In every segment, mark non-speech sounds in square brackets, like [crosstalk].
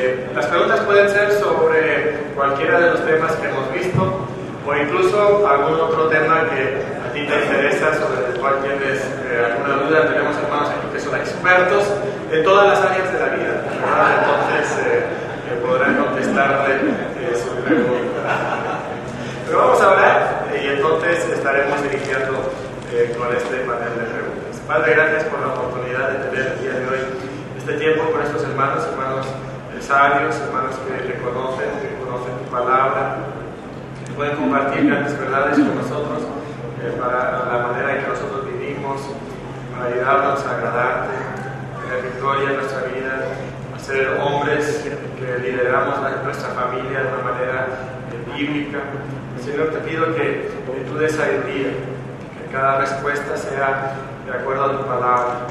Eh, las preguntas pueden ser sobre cualquiera de los temas que hemos visto o incluso algún otro tema que a ti te interesa, sobre el cual tienes eh, alguna duda. Tenemos hermanos aquí que son expertos en todas las áreas de la vida, entonces eh, podrán contestarle su pregunta. Pero vamos a hablar y entonces estaremos dirigiendo con este panel de preguntas. Padre, gracias por la oportunidad de tener el día de hoy este tiempo con estos hermanos, hermanos hermanos que reconocen, que conocen tu palabra, que pueden compartir grandes verdades con nosotros eh, para la manera en que nosotros vivimos, para ayudarnos a agradarte, tener victoria en nuestra vida, a ser hombres que lideramos nuestra familia de una manera eh, bíblica. Señor, te pido que, que tú des sabiduría, que cada respuesta sea de acuerdo a tu palabra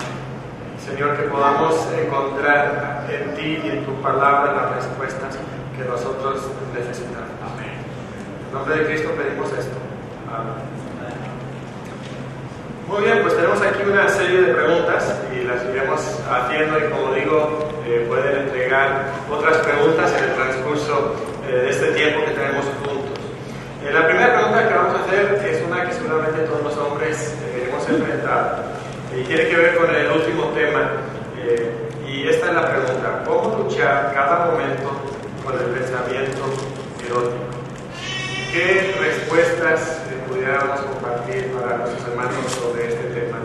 Señor, que podamos encontrar en ti y en tu palabra las respuestas que nosotros necesitamos. Amén. En nombre de Cristo pedimos esto. Amén. Muy bien, pues tenemos aquí una serie de preguntas y las iremos haciendo y como digo, eh, pueden entregar otras preguntas en el transcurso eh, de este tiempo que tenemos juntos. Eh, la primera pregunta que vamos a hacer es una que seguramente todos los hombres hemos enfrentado y tiene que ver con el último tema. Eh, y esta es la pregunta, ¿cómo luchar cada momento con el pensamiento erótico? ¿Qué respuestas pudiéramos compartir para nuestros hermanos sobre este tema?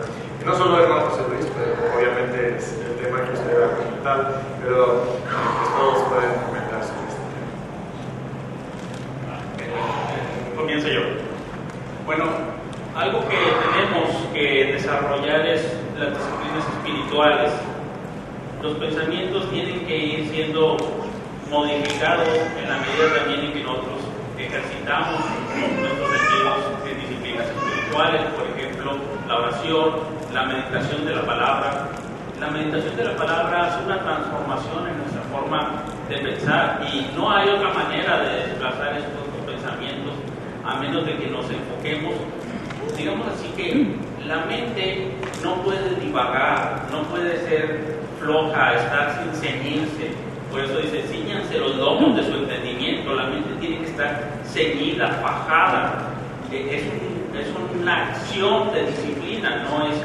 No solo hermano José Luis, pero obviamente es el tema que usted va a comentar, pero pues, todos pueden comentar sobre este tema. Comienzo yo. Bueno, algo que tenemos que desarrollar es las disciplinas espirituales. Los pensamientos tienen que ir siendo modificados en la medida también en que nosotros ejercitamos nuestros sentidos en disciplinas espirituales, por ejemplo, la oración, la meditación de la palabra. La meditación de la palabra hace una transformación en nuestra forma de pensar y no hay otra manera de desplazar estos pensamientos a menos de que nos enfoquemos digamos así que la mente no puede divagar, no puede ser floja, estar sin ceñirse. Por eso dice, ciñanse los lomos de su entendimiento. La mente tiene que estar ceñida, fajada. E, es, es una acción de disciplina, no, es,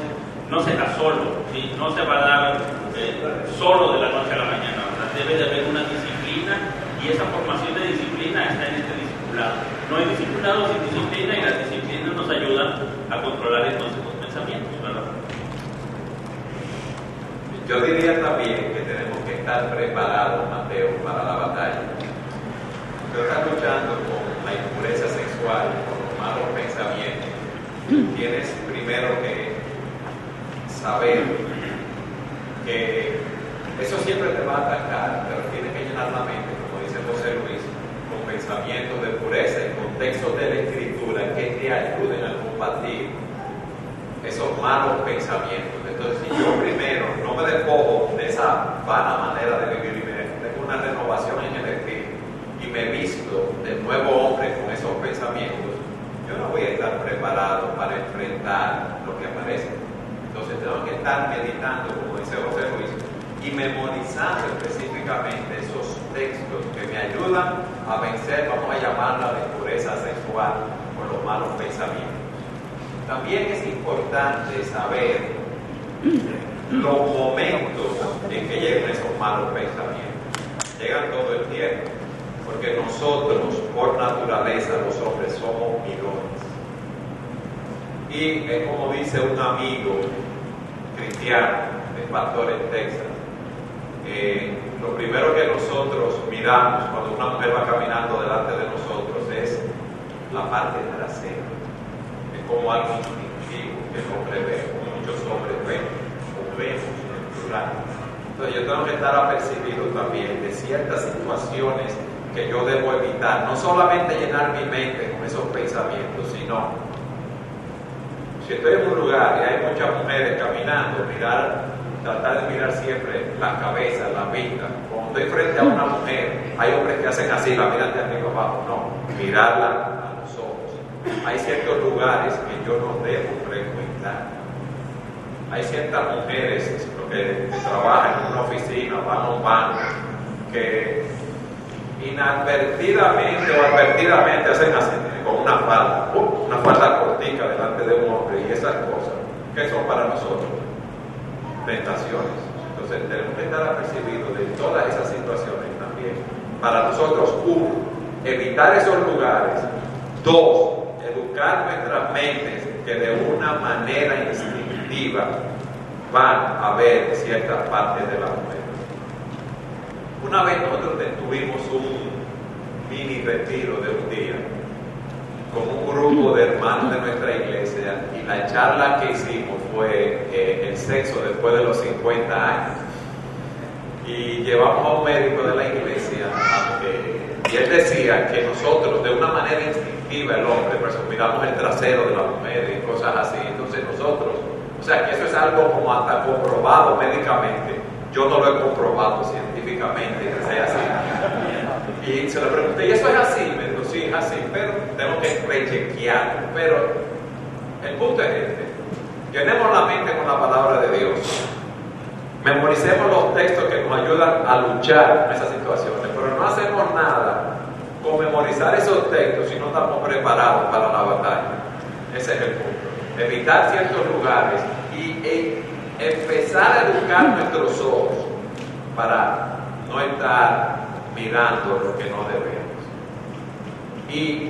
no se da solo, no se va a dar eh, solo de la noche a la mañana. debe de haber una disciplina y esa formación de disciplina está en este discipulado. No hay discipulado sin disciplina y la disciplina nos ayuda a controlar entonces los pensamientos, ¿verdad? Yo diría también que tenemos que estar preparados, Mateo, para la batalla. Tú estás luchando con la impureza sexual, con los malos pensamientos. Tienes primero que saber que eso siempre te va a atacar, pero tienes que llenar la mente, como dice José Luis, con pensamientos de pureza y contextos de la escritura que te ayuden a combatir esos malos pensamientos. Entonces, si yo primero no me despojo de esa vana manera de vivir y me tengo una renovación en el espíritu y me visto de nuevo hombre con esos pensamientos, yo no voy a estar preparado para enfrentar lo que aparece. Tengo que estar meditando, como dice José Luis, y memorizando específicamente esos textos que me ayudan a vencer, vamos a llamarla de pureza sexual, con los malos pensamientos. También es importante saber los momentos en que llegan esos malos pensamientos. Llegan todo el tiempo, porque nosotros, por naturaleza, los hombres somos mirones. Y es como dice un amigo cristiano, de pastor en Texas, eh, lo primero que nosotros miramos cuando una mujer va caminando delante de nosotros es la parte trasera como algo instintivo que el hombre ve, como muchos hombres ven, o vemos en plural. Entonces yo tengo que estar apercibido también de ciertas situaciones que yo debo evitar, no solamente llenar mi mente con esos pensamientos, sino si estoy en un lugar y hay muchas mujeres caminando, mirar, tratar de mirar siempre la cabeza, la vista. Cuando estoy frente a una mujer, hay hombres que hacen así, la miran de arriba abajo, no, mirarla hay ciertos lugares que yo no debo frecuentar. Hay ciertas mujeres que trabajan en una oficina, van a un banco, que inadvertidamente o advertidamente hacen así, con una falda, una falda cortica de esas cosas, que son para nosotros tentaciones. Entonces tenemos que estar apercibidos de todas esas situaciones también. Para nosotros, uno, evitar esos lugares. Dos, educar nuestras mentes que de una manera instintiva van a ver ciertas partes de la mujer. Una vez nosotros tuvimos un mini retiro de un día con un grupo de hermanos de nuestra iglesia y la charla que hicimos fue eh, el sexo después de los 50 años. Y llevamos a un médico de la iglesia y él decía que nosotros de una manera instintiva el hombre miramos el trasero de la mujer y cosas así. Entonces nosotros, o sea que eso es algo como hasta comprobado médicamente. Yo no lo he comprobado científicamente que sea así. Y se le pregunté, ¿y eso es así? Sí, así, pero tengo que rechequearlo. Pero el punto es este. Llenemos la mente con la palabra de Dios. Memoricemos los textos que nos ayudan a luchar en esas situaciones, pero no hacemos nada con memorizar esos textos si no estamos preparados para la batalla. Ese es el punto. Evitar ciertos lugares y e, empezar a educar nuestros ojos para no estar mirando lo que no debemos. Y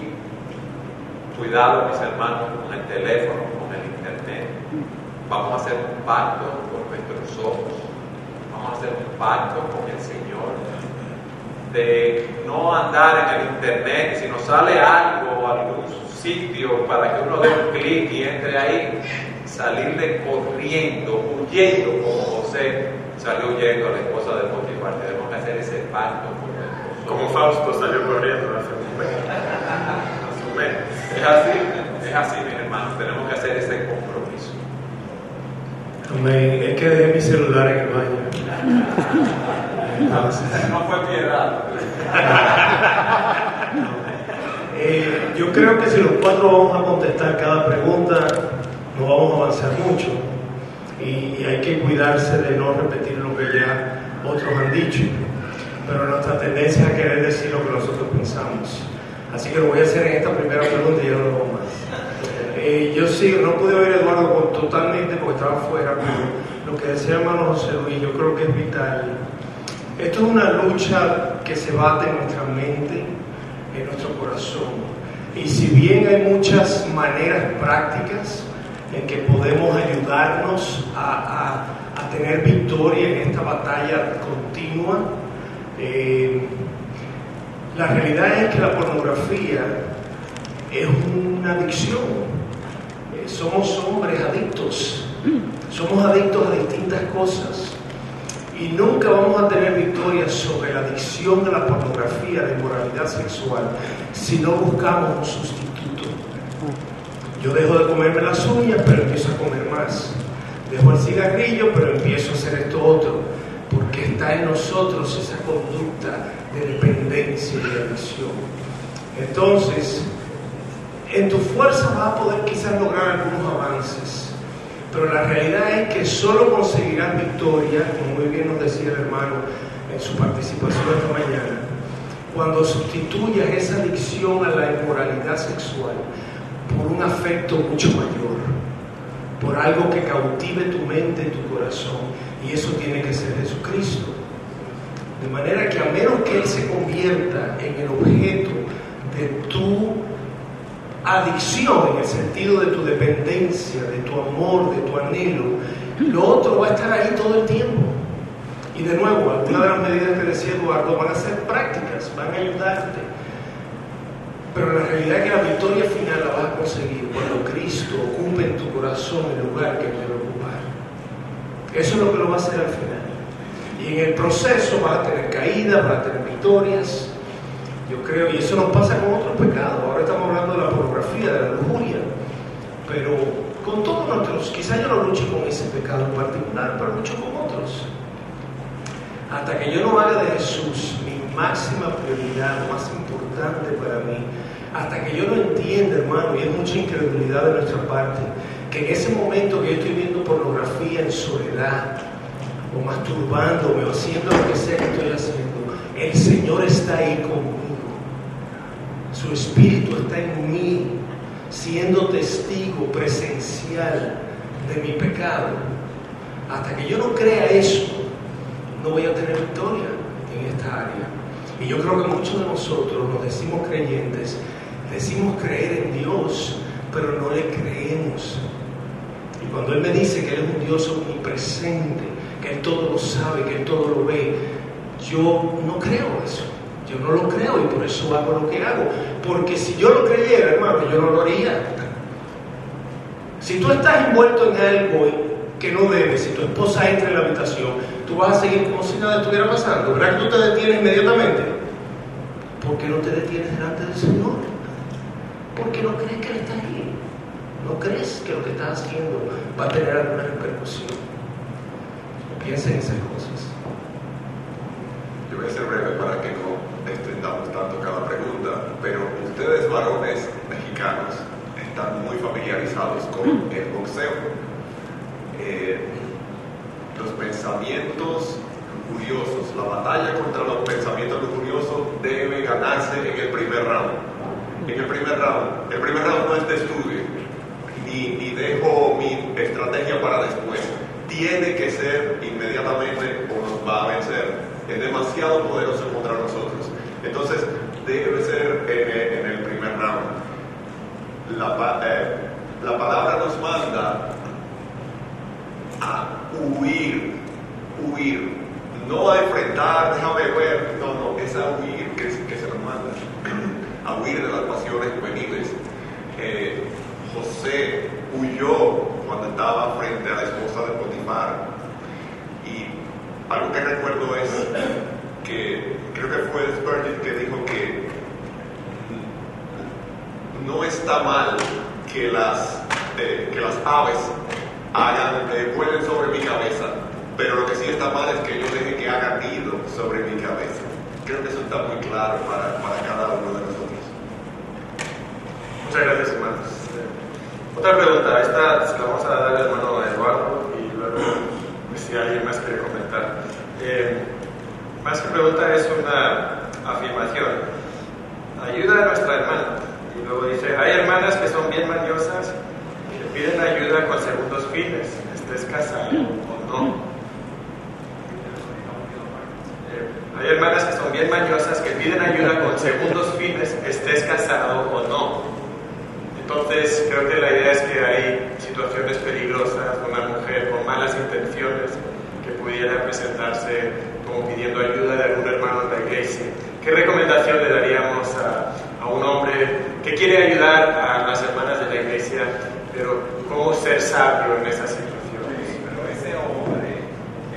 cuidado, mis hermanos, con el teléfono, con el internet. Vamos a hacer un pacto con nuestros ojos. Vamos a hacer un pacto con el Señor de no andar en el internet. Si nos sale algo, algún sitio para que uno dé un clic y entre ahí, salirle corriendo, huyendo como José salió huyendo a la esposa de Potifar. Tenemos que hacer ese pacto como Fausto salió corriendo hace un mes. Es así, es así, mis hermanos, tenemos que hacer ese compromiso. Amén. Es que dejé mi celular en el baño. no fue piedad. eh, yo creo que si los cuatro vamos a contestar cada pregunta, no vamos a avanzar mucho. Y, y hay que cuidarse de no repetir lo que ya otros han dicho pero nuestra tendencia es querer decir lo que nosotros pensamos. Así que lo voy a hacer en esta primera pregunta y ya no lo hago más. Eh, yo sí, no pude oír a Eduardo totalmente porque estaba fuera, pero lo que decía hermano José Luis, yo creo que es vital. Esto es una lucha que se bate en nuestra mente, en nuestro corazón. Y si bien hay muchas maneras prácticas en que podemos ayudarnos a, a, a tener victoria en esta batalla continua, eh, la realidad es que la pornografía es una adicción. Eh, somos hombres adictos. Somos adictos a distintas cosas. Y nunca vamos a tener victoria sobre la adicción de la pornografía, de moralidad sexual, si no buscamos un sustituto. Yo dejo de comerme las uñas, pero empiezo a comer más. Dejo el cigarrillo, pero empiezo a hacer esto otro está en nosotros esa conducta de dependencia y de adicción. Entonces, en tu fuerza vas a poder quizás lograr algunos avances, pero la realidad es que solo conseguirás victoria, como muy bien nos decía el hermano en su participación esta mañana, cuando sustituyas esa adicción a la inmoralidad sexual por un afecto mucho mayor, por algo que cautive tu mente y tu corazón y eso tiene que ser Jesucristo. De manera que a menos que Él se convierta en el objeto de tu adicción, en el sentido de tu dependencia, de tu amor, de tu anhelo, lo otro va a estar ahí todo el tiempo. Y de nuevo, algunas de las medidas que decía Eduardo van a ser prácticas, van a ayudarte. Pero la realidad es que la victoria final la vas a conseguir cuando Cristo ocupe en tu corazón el lugar que debe ocupar. Eso es lo que lo va a hacer al final. Y en el proceso vas a tener caídas, vas a tener victorias. Yo creo, y eso nos pasa con otros pecados. Ahora estamos hablando de la pornografía, de la lujuria. Pero con todos nuestros, quizás yo no lucho con ese pecado en particular, pero lucho con otros. Hasta que yo no haga de Jesús mi máxima prioridad, más importante para mí, hasta que yo no entienda, hermano, y es mucha incredulidad de nuestra parte, que en ese momento que yo estoy viendo pornografía en soledad, o masturbándome, o haciendo lo que sea que estoy haciendo, el Señor está ahí conmigo. Su Espíritu está en mí, siendo testigo presencial de mi pecado. Hasta que yo no crea eso, no voy a tener victoria en esta área. Y yo creo que muchos de nosotros nos decimos creyentes, decimos creer en Dios, pero no le creemos. Y cuando Él me dice que Él es un Dios omnipresente, que Él todo lo sabe, que Él todo lo ve, yo no creo eso. Yo no lo creo y por eso hago lo que hago. Porque si yo lo creyera, hermano, yo no lo haría. Si tú estás envuelto en algo que no debes, si tu esposa entra en la habitación, tú vas a seguir como si nada estuviera pasando. ¿Verdad que tú te detienes inmediatamente? ¿Por qué no te detienes delante del Señor? Porque no crees que Él está ahí. No crees que lo que estás haciendo va a tener alguna repercusión. Piensa en esas cosas. Yo voy a ser breve para que no extendamos tanto cada pregunta, pero ustedes varones mexicanos están muy familiarizados con el boxeo. Eh, los pensamientos lujuriosos, la batalla contra los pensamientos lujuriosos debe ganarse en el primer round. En el primer round, el primer round no es de estudio, ni, dejo mi estrategia para después. Tiene que ser inmediatamente o nos va a vencer. Es demasiado poderoso contra nosotros. Entonces, debe ser en el, primer round. La, eh, la palabra nos manda a huir, huir, no a enfrentar, déjame ver, no, no, es a huir que, que se nos manda, [clears throat] a huir de las pasiones juveniles. Eh, José huyó cuando estaba frente a la esposa de Potifar y algo que recuerdo es que creo que fue Spurgeon que dijo que no está mal que las, eh, que las aves hagan, eh, vuelen sobre mi cabeza, pero lo que sí está mal es que yo deje que hagan nido sobre mi cabeza. Creo que eso está muy claro para, para cada uno de nosotros. Muchas gracias, hermanos. Otra pregunta, esta se la vamos a dar al hermano Eduardo y luego si alguien más quiere comentar. Eh, más que pregunta es una afirmación. Ayuda a nuestra hermana. Y luego dice, hay hermanas que son bien mañosas que piden ayuda con segundos fines, estés casado o no. Eh, hay hermanas que son bien mañosas que piden ayuda con segundos fines, estés casado o no. Entonces, creo que la idea es que hay situaciones peligrosas, una mujer con malas intenciones que pudiera presentarse como pidiendo ayuda de algún hermano de la iglesia. ¿Qué recomendación le daríamos a, a un hombre que quiere ayudar a las hermanas de la iglesia, pero cómo ser sabio en ese hombre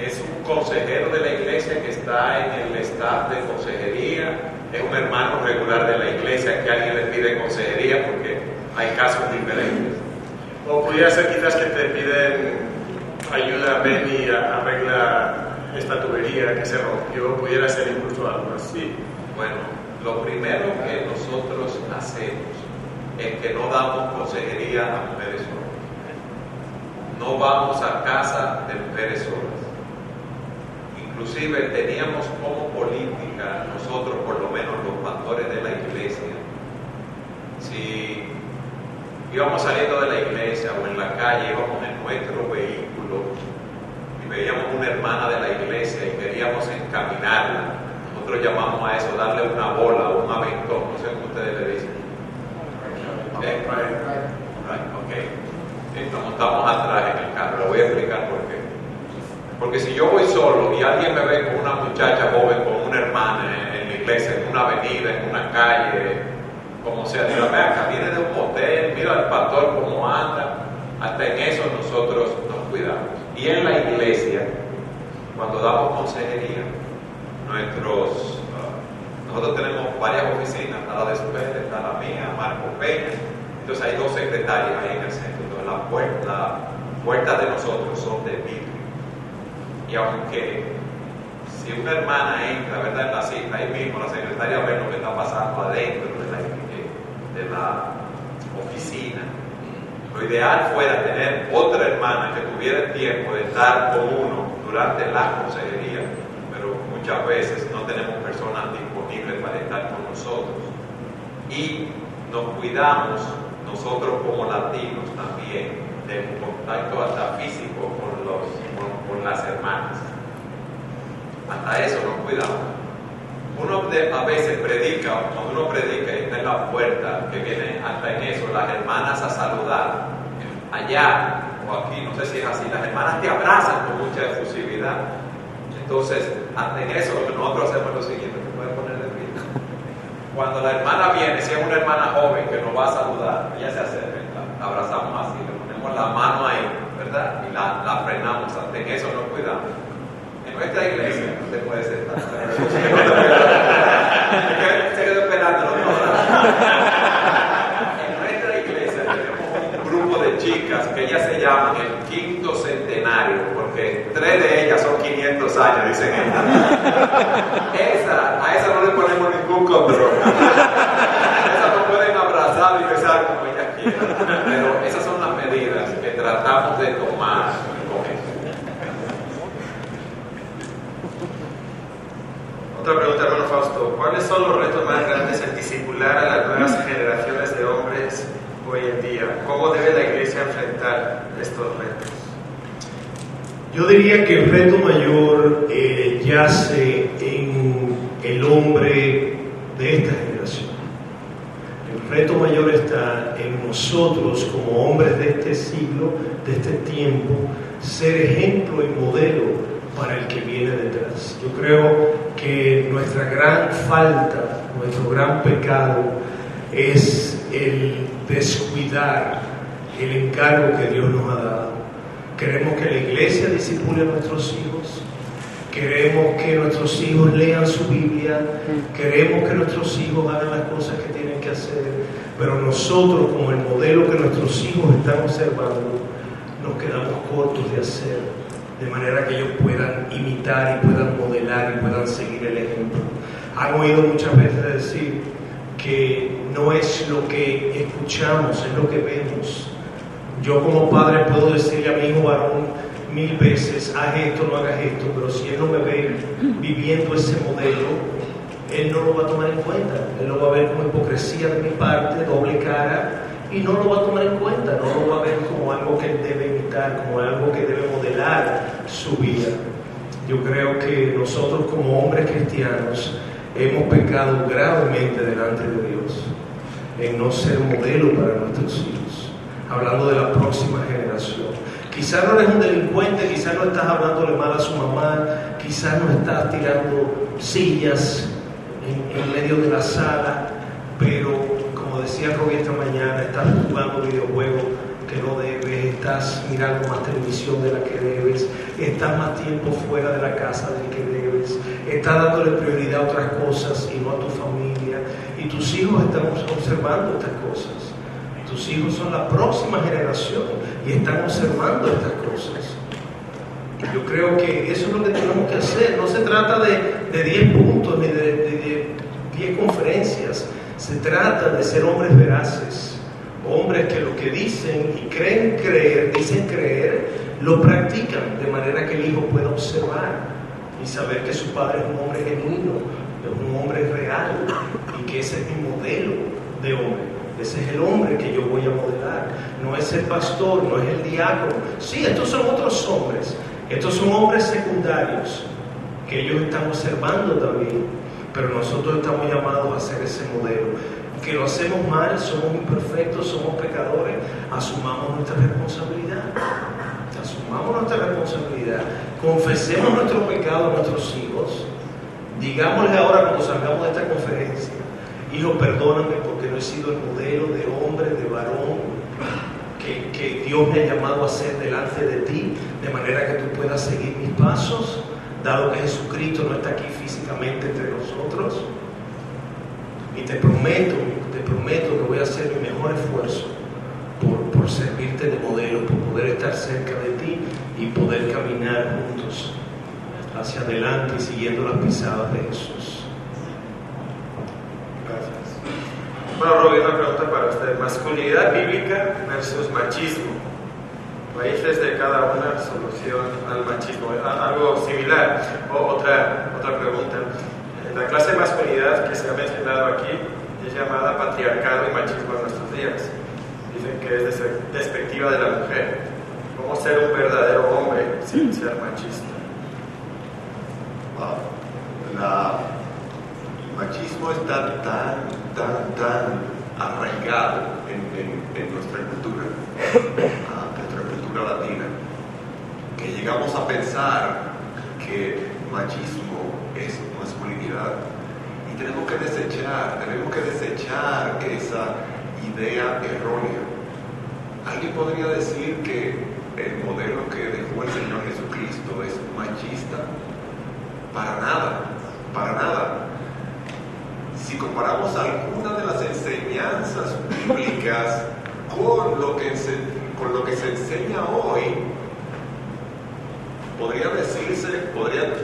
es un consejero de la iglesia que está en el staff de consejería, es un hermano regular de la iglesia que alguien le pide consejería porque hay casos diferentes. O pudiera ser quizás que te piden ayuda, ven y arregla esta tubería que se rompió, pudiera ser incluso algo así. Bueno, lo primero que nosotros hacemos es que no damos consejería a mujeres solas. No vamos a casa de mujeres solas. Inclusive teníamos como política nosotros, por lo menos los pastores de la iglesia, si íbamos saliendo de la iglesia o en la calle, íbamos en nuestro vehículo y veíamos una hermana de la iglesia y queríamos encaminarla, nosotros llamamos a eso darle una bola o un aventón, no sé cómo ustedes le dicen. ¿Eh? Right, ok. Entonces montamos atrás en el carro, le voy a explicar por qué. Porque si yo voy solo y alguien me ve con una muchacha joven, con una hermana en la iglesia, en una avenida, en una calle, como sea, diga, ve acá, viene de un hotel, mira al pastor cómo anda, hasta en eso nosotros nos cuidamos. Y en la iglesia, cuando damos consejería, nuestros, uh, nosotros tenemos varias oficinas, está la de Super, está la mía, Marco Peña, entonces hay dos secretarias ahí en el centro, entonces las puertas de nosotros son de vidrio. Y aunque si una hermana entra, ¿verdad? En la cita, ahí mismo la secretaria ve lo que está pasando adentro de la, oficina. Lo ideal fuera tener otra hermana que tuviera tiempo de estar con uno durante la consejería, pero muchas veces no tenemos personas disponibles para estar con nosotros. Y nos cuidamos nosotros como latinos también del contacto hasta físico con, los, con, las hermanas. Hasta eso nos cuidamos. Uno a veces predica, cuando uno predica y está en la puerta, que viene hasta en eso, las hermanas a saludar. Allá o aquí, no sé si es así, las hermanas te abrazan con mucha efusividad. Entonces, hasta en eso lo que nosotros hacemos es lo siguiente, ¿te puedes poner de pie? Cuando la hermana viene, si es una hermana joven que nos va a saludar, ella se acerca, la abrazamos así, le ponemos la mano ahí, ¿verdad? Y la, la frenamos, hasta en eso nos cuidamos. En nuestra iglesia no se puede sentar. [laughs] se quedó esperando, En nuestra iglesia tenemos un grupo de chicas que ellas se llaman el quinto centenario, porque tres de ellas son 500 años, dicen ellas. Esa, a esa no le ponemos ningún control. Esas no pueden abrazar y besar como ellas quieren. Pero esas son las medidas que tratamos de tomar Otra pregunta, hermano Fausto. ¿Cuáles son los retos más grandes en discipular a las nuevas generaciones de hombres hoy en día? ¿Cómo debe la iglesia enfrentar estos retos? Yo diría que el reto mayor eh, yace en el hombre de esta generación. El reto mayor está en nosotros como hombres de este siglo, de este tiempo, ser ejemplo y modelo para el que viene detrás. Yo creo que nuestra gran falta, nuestro gran pecado es el descuidar el encargo que Dios nos ha dado. Queremos que la iglesia disipule a nuestros hijos, queremos que nuestros hijos lean su Biblia, queremos que nuestros hijos hagan las cosas que tienen que hacer, pero nosotros como el modelo que nuestros hijos están observando, nos quedamos cortos de hacer de manera que ellos puedan imitar y puedan modelar y puedan seguir el ejemplo. Han oído muchas veces decir que no es lo que escuchamos, es lo que vemos. Yo como padre puedo decirle a mi hijo varón mil veces, haz esto, no hagas esto, pero si él no me ve viviendo ese modelo, él no lo va a tomar en cuenta. Él lo va a ver como hipocresía de mi parte, doble cara, y no lo va a tomar en cuenta, no lo va a ver como algo que él debe como algo que debe modelar su vida. Yo creo que nosotros como hombres cristianos hemos pecado gravemente delante de Dios en no ser modelo para nuestros hijos, hablando de la próxima generación. Quizás no eres un delincuente, quizás no estás hablándole mal a su mamá, quizás no estás tirando sillas en, en medio de la sala, pero como decía Robbie esta mañana, estás jugando videojuegos no debes, estás mirando más televisión de la que debes, estás más tiempo fuera de la casa del que debes, estás dándole prioridad a otras cosas y no a tu familia. Y tus hijos están observando estas cosas. Tus hijos son la próxima generación y están observando estas cosas. Yo creo que eso es lo que tenemos que hacer. No se trata de 10 puntos ni de 10 conferencias se trata de ser hombres veraces, hombres que lo que dicen y creen creer, dicen creer, lo practican de manera que el hijo pueda observar y saber que su padre es un hombre genuino, es un hombre real y que ese es mi modelo de hombre. Ese es el hombre que yo voy a modelar. No es el pastor, no es el diácono. Sí, estos son otros hombres. Estos son hombres secundarios que ellos están observando también pero nosotros estamos llamados a ser ese modelo. Que lo hacemos mal, somos imperfectos, somos pecadores, asumamos nuestra responsabilidad. Asumamos nuestra responsabilidad, confesemos nuestro pecado a nuestros hijos, digámosle ahora cuando salgamos de esta conferencia, hijo, perdóname porque no he sido el modelo de hombre, de varón, que, que, Dios me ha llamado a ser delante de ti, de manera que tú puedas seguir mis pasos dado que Jesucristo no está aquí físicamente entre nosotros. Y te prometo, te prometo que voy a hacer mi mejor esfuerzo por, por servirte de modelo, por poder estar cerca de ti y poder caminar juntos hacia adelante y siguiendo las pisadas de Jesús. Gracias. Bueno, Robbie, una pregunta para usted. Masculinidad bíblica versus machismo. raíces de cada una, solución al machismo. Algo similar. O otra, otra pregunta. La clase de masculinidad que se ha mencionado aquí es llamada patriarcado y machismo en nuestros días. Dicen que es despectiva de la mujer. ¿Cómo ser un verdadero hombre sin ser machista? La, el machismo está tan, tan, tan arraigado en, nuestra cultura, ah, nuestra cultura latina, que llegamos a pensar que machismo es Y tenemos que desechar, tenemos que desechar esa idea errónea. Alguien podría decir que el modelo que dejó el Señor Jesucristo es machista. Para nada, para nada. Si comparamos alguna de las enseñanzas bíblicas con lo que se, con lo que se enseña hoy, podría decirse, podría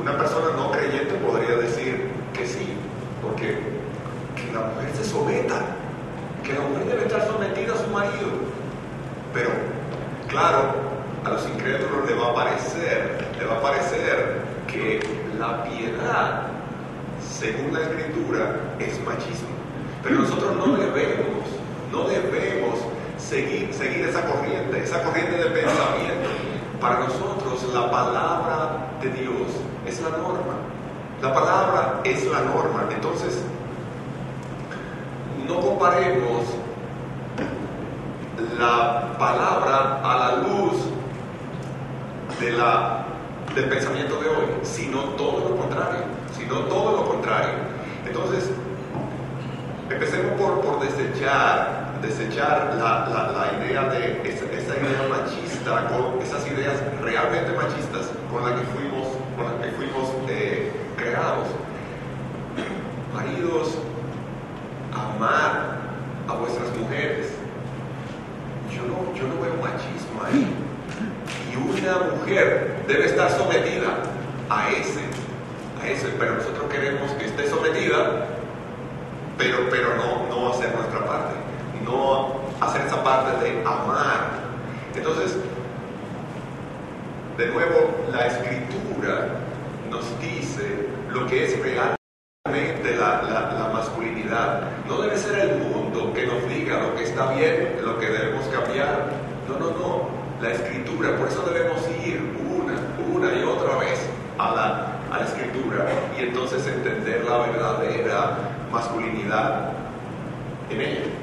una persona no creyente podría decir que sí, porque que la mujer se someta, que la mujer debe estar sometida a su marido. Pero, claro, a los incrédulos le va a parecer, le va a parecer que la piedad, según la escritura, es machismo. Pero nosotros no debemos, no debemos seguir, seguir esa corriente, esa corriente de pensamiento. Para nosotros la palabra de Dios es la norma. La palabra es la norma. Entonces, no comparemos la palabra a la luz de la, del pensamiento de hoy, sino todo lo contrario, sino todo lo contrario. Entonces, empecemos por, por desechar, desechar la, la, idea de esa, idea machista, esas ideas realmente machistas con las que fuimos con las que fuimos eh, creados. Maridos, amar a vuestras mujeres. Yo no, yo no veo machismo ahí. Y una mujer debe estar sometida a ese, a ese, pero nosotros queremos que esté sometida, pero, pero no, no hacer nuestra parte, no hacer esa parte de amar. Entonces, de nuevo, la escritura nos dice lo que es realmente la, masculinidad. No debe ser el mundo que nos diga lo que está bien, lo que debemos cambiar. No, no, no. La escritura, por eso debemos ir una, una y otra vez a la, a la escritura y entonces entender la verdadera masculinidad en ella.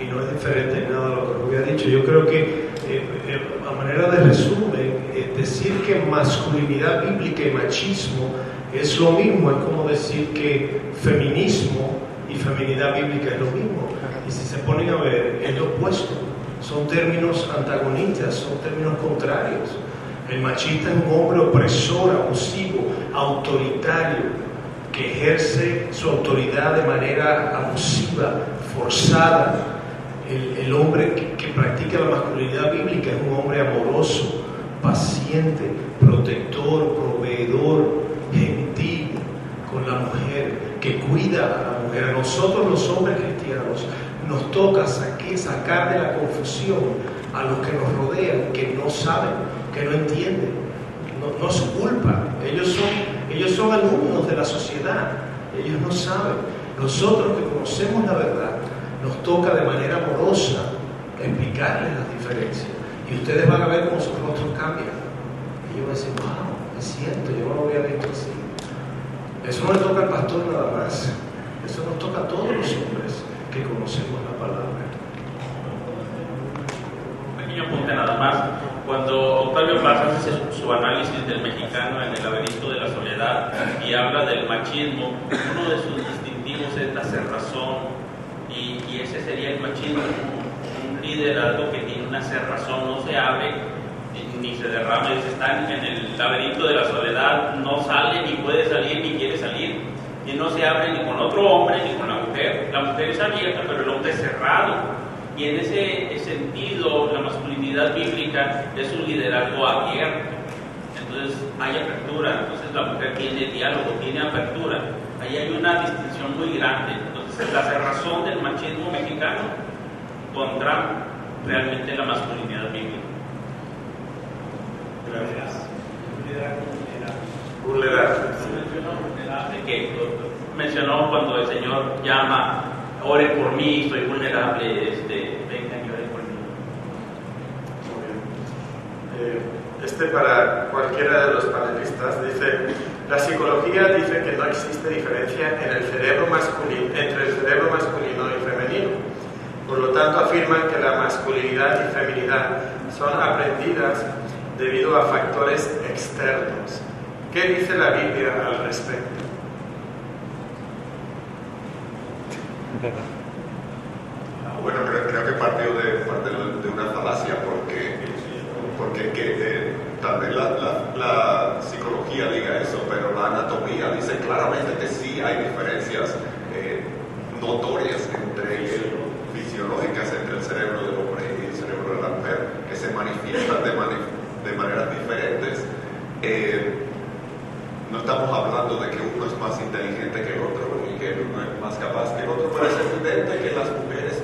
Y no es diferente en nada a lo que Rubio ha dicho. Yo creo que, eh, eh, a manera de resumen, eh, decir que masculinidad bíblica y machismo es lo mismo, es como decir que feminismo y feminidad bíblica es lo mismo. Y si se ponen a ver, es lo opuesto. Son términos antagonistas, son términos contrarios. El machista es un hombre opresor, abusivo, autoritario, que ejerce su autoridad de manera abusiva, forzada, el, hombre que, practica la masculinidad bíblica es un hombre amoroso, paciente, protector, proveedor, gentil con la mujer, que cuida a la mujer. A nosotros los hombres cristianos nos toca sacar de la confusión a los que nos rodean, que no saben, que no entienden. No, no es culpa, ellos son, ellos son alumnos de la sociedad, ellos no saben. Nosotros que conocemos la verdad, nos toca de manera amorosa explicarles las diferencias. Y ustedes van a ver cómo sus rostros cambian. Y yo voy a decir, wow, es cierto, yo no lo había visto así. Eso no le toca al pastor nada más. Eso nos toca a todos los hombres que conocemos la palabra. Un pequeño apunte nada más. Cuando Octavio Paz hace su, análisis del mexicano en el laberinto de la soledad y habla del machismo, uno de sus distintivos es la cerrazón, y, ese sería el machismo, un, liderazgo que tiene una cerrazón, no se abre ni se derrama, está en el laberinto de la soledad, no sale ni puede salir ni quiere salir, y no se abre ni con otro hombre ni con la mujer. La mujer es abierta, pero el hombre es cerrado. Y en ese sentido, la masculinidad bíblica es un liderazgo abierto. Entonces hay apertura, entonces la mujer tiene diálogo, tiene apertura. Ahí hay una distinción muy grande la cerrazón del machismo mexicano contra realmente la masculinidad bíblica. Gracias. Vulnerable. Que mencionó cuando el Señor llama, ore por mí, estoy vulnerable, este, vengan y oren por mí. Eh, Este para cualquiera de los panelistas dice, la psicología dice que no existe diferencia en el cerebro masculino, entre el cerebro masculino y femenino. Por lo tanto, afirman que la masculinidad y feminidad son aprendidas debido a factores externos. ¿Qué dice la Biblia al respecto? Bueno, creo, que partió de, una falacia porque, porque que, tal vez la, la- psicología diga eso, pero la anatomía dice claramente que sí hay diferencias eh, notorias entre fisiológicas entre el cerebro del hombre y el cerebro de la mujer, que se manifiestan de, mani- de maneras diferentes. Eh, no estamos hablando de que uno es más inteligente que el otro y que uno es más capaz que el otro, pero es evidente que las mujeres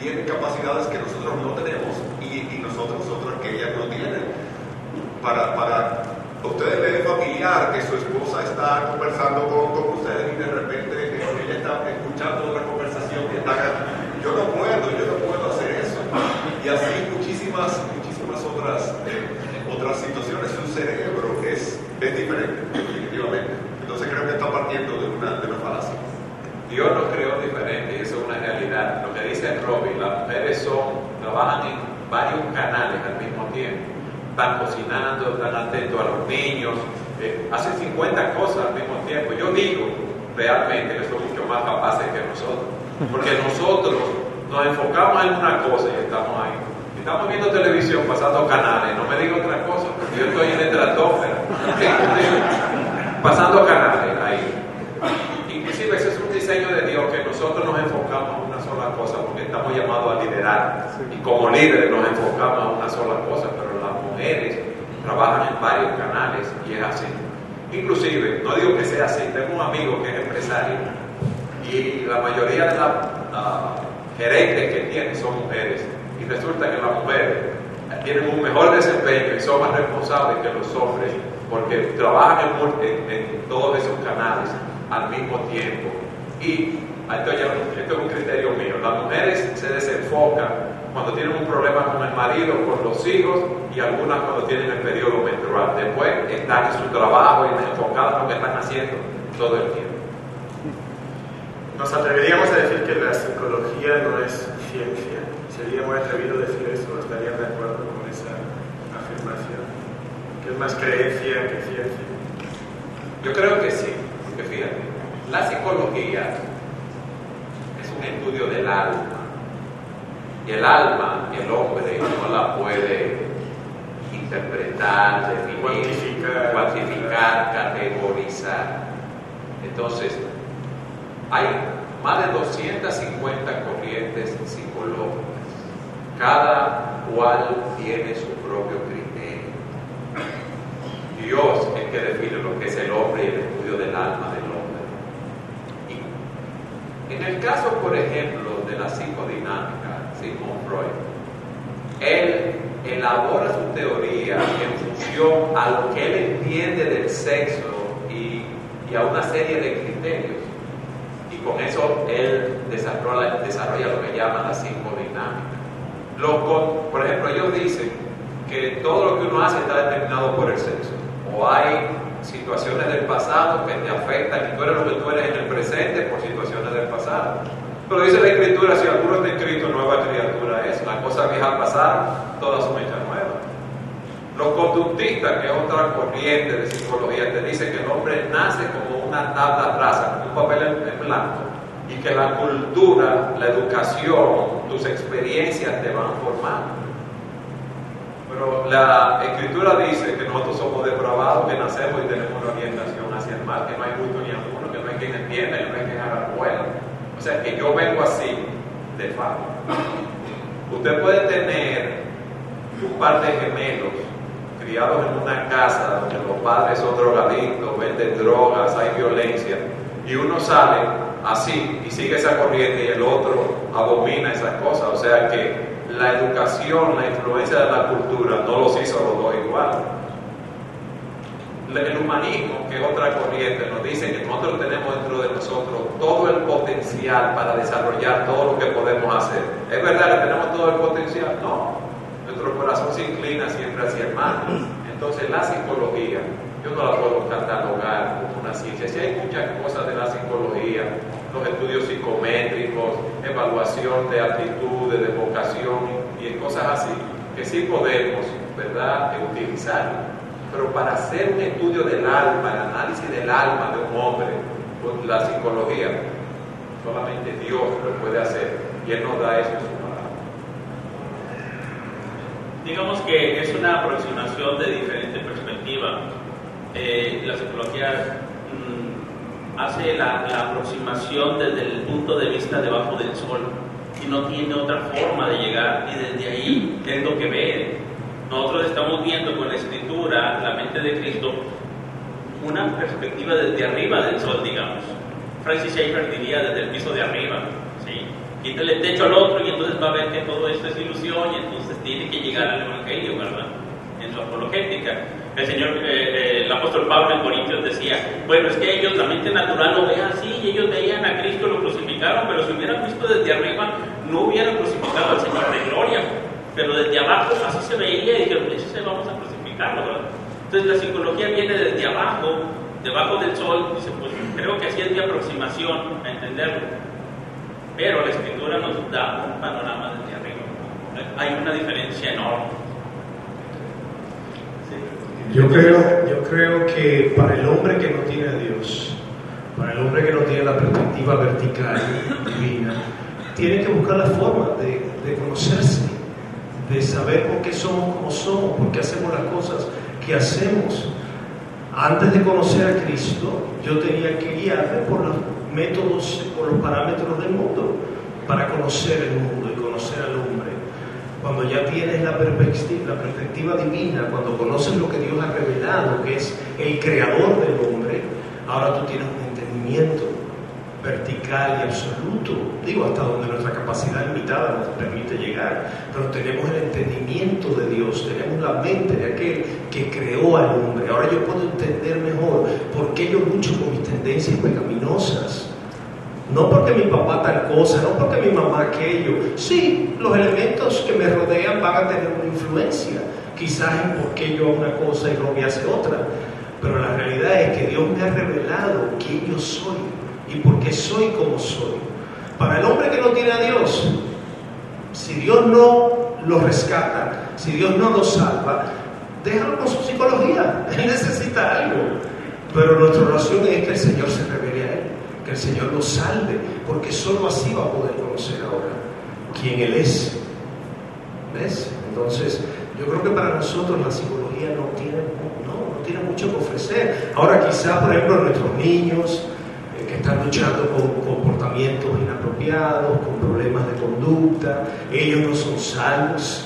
tienen capacidades que nosotros no tenemos y, nosotros otras que ellas. Para, para ustedes ven familiar que su esposa está conversando con, con ustedes y de repente eh, ella está escuchando otra conversación que está yo no puedo, yo no puedo hacer eso. Y así muchísimas, muchísimas otras, eh, otras situaciones. Su cerebro es, es diferente, definitivamente. Entonces creo que está partiendo de una, de una falacia. Dios nos creó diferente y eso es una realidad. Lo que dice Robin, las mujeres son, trabajan en varios canales al mismo tiempo. Están cocinando, están atentos a los niños, eh, hacen 50 cosas al mismo tiempo. Yo digo realmente que son mucho más capaces que nosotros. Porque nosotros nos enfocamos en una cosa y estamos ahí. Estamos viendo televisión, pasando canales, no me diga otra cosa, porque yo estoy en el estratosfera. [laughs] pasando canales ahí. Inclusive ese es un diseño de Dios que nosotros nos enfocamos en una sola cosa porque estamos llamados a liderar y como líderes nos enfocamos a una sola cosa, pero las mujeres trabajan en varios canales y es así. Inclusive, no digo que sea así, tengo un amigo que es y la mayoría de las ah, gerentes que tiene son mujeres y resulta que las mujeres tienen un mejor desempeño y son más responsables que los hombres porque trabajan en, en- en todos esos canales al mismo tiempo. Y esto, esto es un criterio mío. Las mujeres se desenfocan cuando tienen un problema con el marido, con los hijos y algunas cuando tienen el periodo menstrual. Después están en su trabajo y enfocadas en lo que están haciendo todo el tiempo. Nos atreveríamos a decir que la psicología no es ciencia. Sería muy atrevido decir eso, estarían de acuerdo con esa afirmación. Que es más creencia que ciencia. Yo creo que sí, porque fíjate, la psicología es un estudio del alma. Y el alma, el hombre no la puede interpretar, definir, Cuantificar. cuantificar, categorizar. Entonces, hay más de 250 corrientes psicológicas. Cada cual tiene su propio criterio. Dios es que define lo que es el hombre y el estudio del alma del hombre. Y en el caso, por ejemplo, de la psicodinámica, Sigmund Freud, él elabora su teoría en función a lo que él entiende del sexo y a una serie de criterios. Con eso él desarrolla, lo que llaman la psicodinámica. Con- por ejemplo, ellos dicen que todo lo que uno hace está determinado por el sexo. O hay situaciones del pasado que te afectan y tú eres lo que tú eres en el presente por situaciones del pasado. Pero dice la escritura, si alguno está escrito, nueva criatura es. Las cosas viejas pasaron, todas son hechas nuevas. Los conductistas, que es otra corriente de psicología, te dice que el hombre nace como una tabla rasa, un papel en, blanco, y que la cultura, la educación, tus experiencias te van formando. Pero la escritura dice que nosotros somos depravados, que nacemos y tenemos una orientación hacia el mal, que no hay gusto ni alguno, que no hay quien entienda, que no hay quien haga vuelo. O sea, que yo vengo así, de fábrica. Usted puede tener un par de gemelos criados en una casa donde los padres son drogadictos, venden drogas, hay violencia, y uno sale así y sigue esa corriente y el otro abomina esas cosas. O sea que la educación, la influencia de la cultura no los hizo los dos igual. El humanismo, que es otra corriente, nos dice que nosotros tenemos dentro de nosotros todo el potencial para desarrollar todo lo que podemos hacer. ¿Es verdad que tenemos todo el potencial? No. Nuestro corazón se inclina siempre hacia el mal. Entonces la psicología, yo no la puedo catalogar como una ciencia. Si hay muchas cosas de la psicología, los estudios psicométricos, evaluación de aptitudes, de vocación y cosas así, que sí podemos, ¿verdad?, utilizar pero para hacer un estudio del alma, el análisis del alma de un hombre, con la psicología, solamente Dios lo puede hacer y Él nos da eso en su palabra. Digamos que es una aproximación de diferente perspectiva. Eh, la psicología mm, hace la, la aproximación desde el punto de vista debajo del sol y no tiene otra forma de llegar y desde ahí es lo que ve nosotros estamos viendo con la escritura, la mente de Cristo, una perspectiva desde arriba del sol, digamos. Francis Schaeffer diría desde el piso de arriba. Quítale el techo al otro y entonces va a ver que todo esto es ilusión y entonces tiene que llegar al Evangelio, ¿verdad? En su apologética. El Señor, eh, eh, el apóstol Pablo en Corintios decía, bueno, es que ellos, la mente natural lo ve así, y ellos veían a Cristo, lo crucificaron, pero si hubieran visto desde arriba, no hubieran crucificado al Señor de gloria pero desde abajo así se veía y dijeron, se vamos a crucificarlo, ¿verdad? Entonces la psicología viene desde abajo, debajo del sol, dice, pues creo que así es mi aproximación a entenderlo. Pero la escritura nos da un panorama desde arriba. Hay una diferencia enorme. Yo creo, yo creo que para el hombre que no tiene a Dios, para el hombre que no tiene la perspectiva vertical, divina, tiene que buscar la forma de, de conocerse de saber por qué somos como somos, por qué hacemos las cosas que hacemos. Antes de conocer a Cristo, yo tenía que guiarme por los métodos, por los parámetros del mundo, para conocer el mundo y conocer al hombre. Cuando ya tienes la perspectiva, la perspectiva divina, cuando conoces lo que Dios ha revelado, que es el creador del hombre, ahora tú tienes un entendimiento vertical y absoluto, digo, hasta donde nuestra capacidad limitada nos permite llegar, pero tenemos el entendimiento de Dios, tenemos la mente de aquel que creó al hombre. Ahora yo puedo entender mejor por qué yo lucho con mis tendencias pecaminosas. No porque mi papá tal cosa, no porque mi mamá aquello. Sí, los elementos que me rodean van a tener una influencia, quizás en por qué yo hago una cosa y Robbie hace otra. Pero la realidad es que Dios me ha revelado quién yo soy y porque soy como soy. Para el hombre que no tiene a Dios, si Dios no lo rescata, si Dios no lo salva, déjalo con su psicología. [laughs] Él necesita algo. Pero nuestra oración es que el Señor se revele a él, que el Señor lo salve, porque solo así va a poder conocer ahora quién Él es. ¿Ves? Entonces, yo creo que para nosotros la psicología no tiene, no, no tiene mucho que ofrecer. Ahora quizá, por ejemplo, nuestros niños, están luchando con comportamientos inapropiados, con problemas de conducta, ellos no son salvos.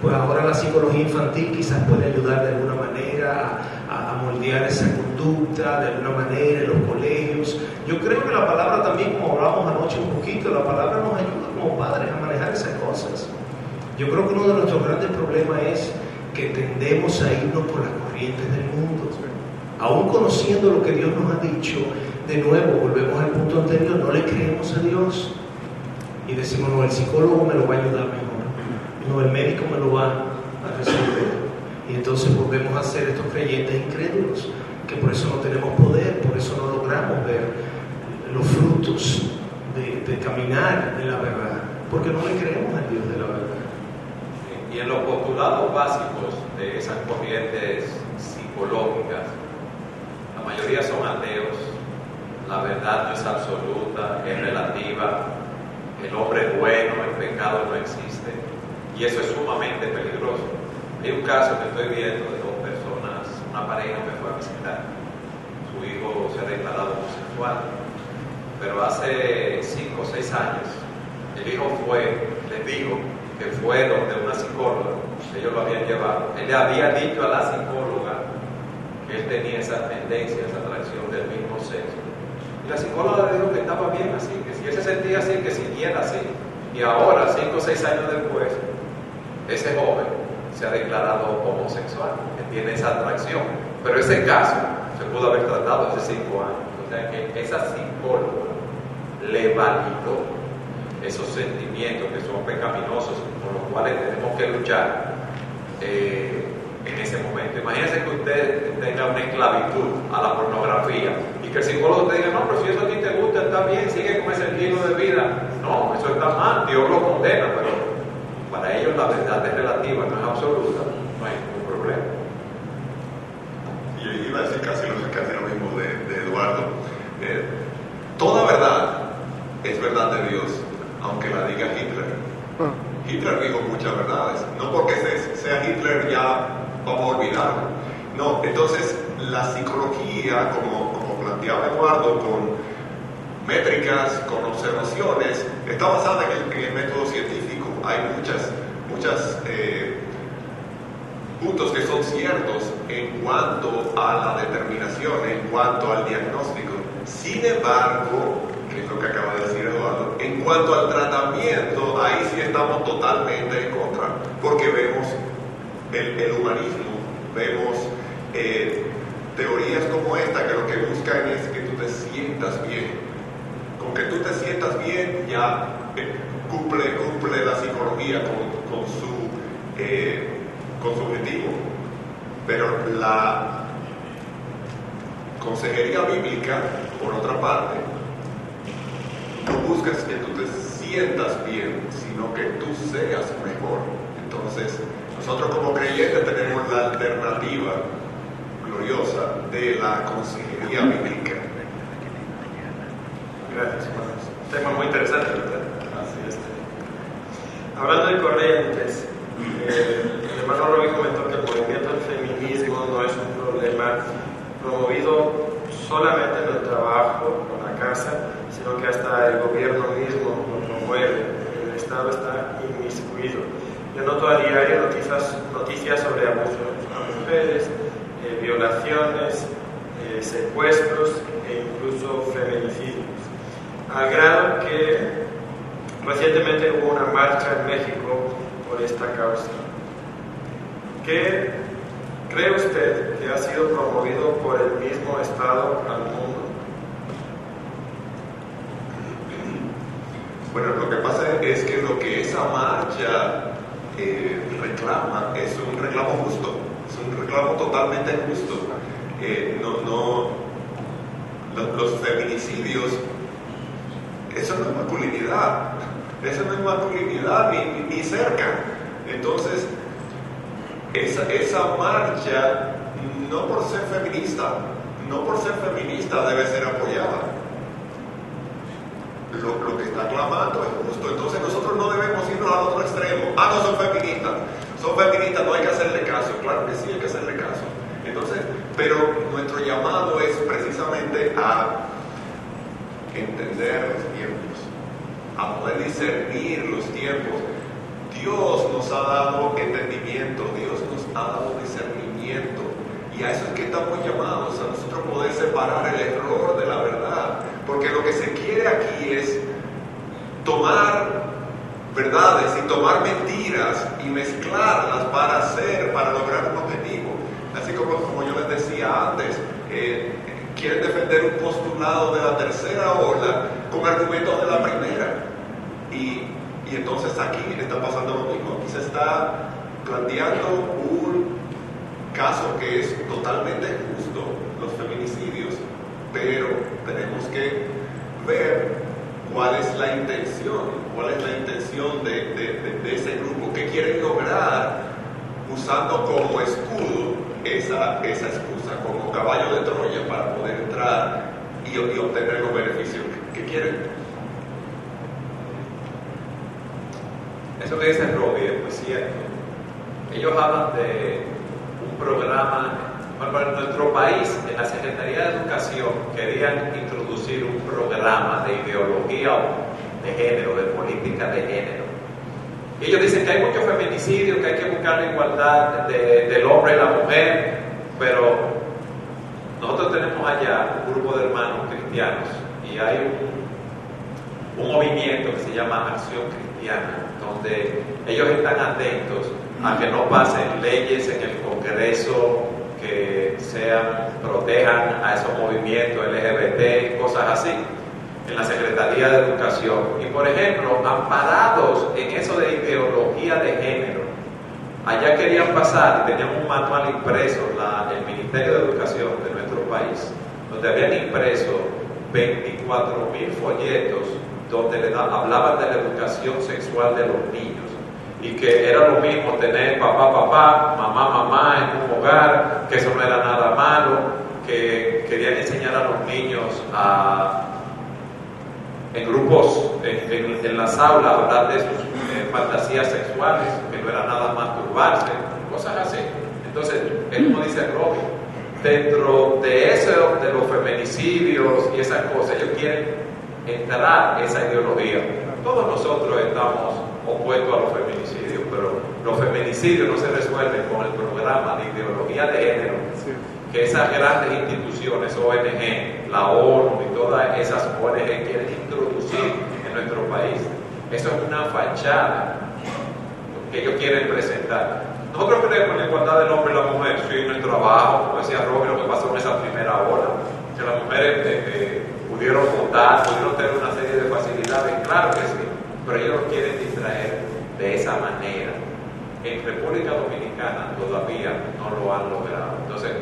Pues ahora la psicología infantil quizás puede ayudar de alguna manera a, moldear esa conducta, de alguna manera en los colegios. Yo creo que la palabra también, como hablábamos anoche un poquito, la palabra nos ayuda como padres a manejar esas cosas. Yo creo que uno de nuestros grandes problemas es que tendemos a irnos por las corrientes del mundo. Aún conociendo lo que Dios nos ha dicho, de nuevo, volvemos al punto anterior, no le creemos a Dios y decimos, no, el psicólogo me lo va a ayudar mejor, no, el médico me lo va a resolver. Y entonces volvemos a ser estos creyentes incrédulos, que por eso no tenemos poder, por eso no logramos ver los frutos de, caminar en la verdad, porque no le creemos al Dios de la verdad. Y en los postulados básicos de esas corrientes psicológicas, mayoría son ateos, la verdad no es absoluta, es relativa, el hombre es bueno, el pecado no existe, y eso es sumamente peligroso. Hay un caso que estoy viendo de dos personas, una pareja me fue a visitar, su hijo se ha declarado homosexual, pero hace cinco o seis años el hijo fue, les dijo que fue donde una psicóloga, ellos lo habían llevado, él le había dicho a la psicóloga él tenía esa tendencia, esa atracción del mismo sexo Y la psicóloga le dijo que estaba bien así, que si él se sentía así, que siguiera así. Y ahora, cinco o seis años después, ese joven se ha declarado homosexual, que tiene esa atracción. Pero ese caso se pudo haber tratado hace cinco años. O sea que esa psicóloga le validó esos sentimientos que son pecaminosos, con los cuales tenemos que luchar eh, en ese momento. Imagínense que usted tenga una esclavitud a la pornografía y que el psicólogo te diga, no, pero si eso a ti te gusta, está bien, sigue con ese estilo de vida. No, eso está mal, Dios lo condena, pero para ellos la verdad es relativa, no es absoluta, no hay ningún problema. Y iba a decir casi lo, casi lo mismo de, de Eduardo. Eh, toda verdad es verdad de Dios, aunque la diga Hitler. Hitler dijo muchas verdades. No porque sea Hitler ya vamos a olvidarlo. No, entonces la psicología, como, como planteaba Eduardo, con métricas, con observaciones, está basada en el, método científico. Hay muchas, muchas eh, puntos que son ciertos en cuanto a la determinación, en cuanto al diagnóstico. Sin embargo, que es lo que acaba de decir Eduardo, en cuanto al tratamiento, ahí sí estamos totalmente en contra, porque vemos el, humanismo, vemos eh, teorías como esta que lo que buscan es que tú te sientas bien. Con que tú te sientas bien ya eh, cumple, cumple la psicología con, con su, eh, con su objetivo. Pero la consejería bíblica, por otra parte, no buscas que tú te sientas bien, sino que tú seas mejor. Entonces, nosotros como creyentes tenemos la alternativa gloriosa de la consejería bíblica. Gracias, hermanos. Tema muy interesante, ¿verdad? Así es. Hablando de corrientes, eh, el hermano Robbie comentó que el movimiento del feminismo no es un problema promovido solamente en el trabajo o la casa, sino que hasta el gobierno mismo lo promueve. El Estado está inmiscuido. Yo noto a diario noticias, noticias sobre abusos a mujeres, eh, violaciones, eh, secuestros e incluso feminicidios. Al que recientemente hubo una marcha en México por esta causa. ¿Qué cree usted que ha sido promovido por el mismo Estado al mundo? Bueno, lo que pasa es que lo que esa marcha eh, reclama es un reclamo justo, es un reclamo totalmente justo. Eh, no, no, los, feminicidios, eso no es masculinidad, eso no es masculinidad ni, ni, ni cerca. Entonces, esa, esa marcha, no por ser feminista, no por ser feminista debe ser apoyada. Lo, lo, que está clamando es justo. Entonces nosotros no debemos irnos al otro extremo. Ah, no son feministas. Son feministas, no hay que hacerle caso. Claro que sí, hay que hacerle caso. Entonces, pero nuestro llamado es precisamente a entender los tiempos, a poder discernir los tiempos. Dios nos ha dado entendimiento, Dios nos ha dado discernimiento. Y a eso es que estamos llamados, a nosotros poder separar el error de la. Porque lo que se quiere aquí es tomar verdades y tomar mentiras y mezclarlas para hacer, para lograr un objetivo. Así como, como yo les decía antes, eh, quieren defender un postulado de la tercera ola con argumentos de la primera. Y, y entonces aquí está pasando lo mismo. Aquí se está planteando un caso que es totalmente justo, los feminicidios, pero tenemos que ver cuál es la intención, cuál es la intención de, de, ese grupo, qué quieren lograr usando como escudo esa, esa excusa, como caballo de Troya para poder entrar y, obtener los beneficios que, quieren. Eso que dice Robbie es cierto. Ellos hablan de un programa, en nuestro país, en la Secretaría de Educación, querían introducir un programa de ideología de género, de política de género. Ellos dicen que hay mucho feminicidio, que hay que buscar la igualdad de, del hombre y la mujer, pero nosotros tenemos allá un grupo de hermanos cristianos y hay un, un movimiento que se llama Acción Cristiana, donde ellos están atentos a que no pasen leyes en el Congreso que sean, protejan a esos movimientos LGBT, cosas así, en la Secretaría de Educación. Y por ejemplo, amparados en eso de ideología de género, allá querían pasar, tenían un manual impreso, la, el Ministerio de Educación de nuestro país, donde habían impreso 24 mil folletos donde le hablaban de la educación sexual de los niños y que era lo mismo tener papá, papá, mamá, mamá en un hogar, que eso no era nada a los niños a, en grupos, en, las aulas, hablar de sus eh, fantasías sexuales, que no era nada masturbarse, cosas así. Entonces, es como dice Robin, dentro de eso, de los feminicidios y esas cosas, ellos quieren entrar esa ideología. Todos nosotros estamos opuestos a los feminicidios, pero los feminicidios no se resuelven con el programa de ideología de género que esas grandes instituciones, ONG, la ONU y todas esas ONG quieren introducir en nuestro país. Eso es una fachada que ellos quieren presentar. Nosotros creemos en la igualdad del hombre y la mujer, sí, en el trabajo, como decía Robin, lo que pasó en esa primera ola, que las mujeres eh, eh, pudieron votar, pudieron tener una serie de facilidades, claro que sí, pero ellos lo quieren distraer de esa manera. En República Dominicana todavía no lo han logrado. Entonces,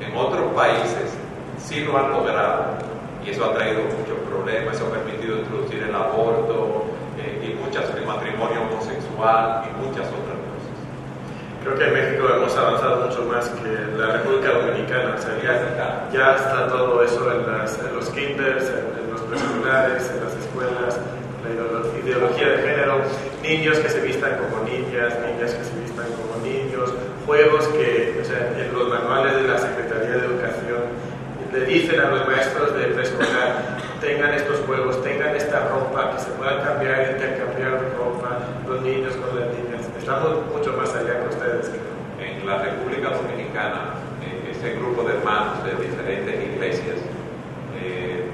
en otros países sí lo han logrado y eso ha traído muchos problemas, eso ha permitido introducir el aborto eh, y muchas, el matrimonio homosexual y muchas otras cosas. Creo que en México hemos avanzado mucho más que la República Dominicana, o sea, ya, está todo eso en, los kinders, en los preescolares, en las escuelas, la ideología de género, niños que se vistan como niñas, niñas que se vistan como niños, juegos que, o sea, en los manuales de la Secretaría de Educación le dicen a los maestros de preescolar, tengan estos juegos, tengan esta ropa, que se puedan cambiar, intercambiar ropa, los niños con las niñas. Estamos mucho más allá que ustedes. En la República Dominicana, este grupo de hermanos de diferentes iglesias eh,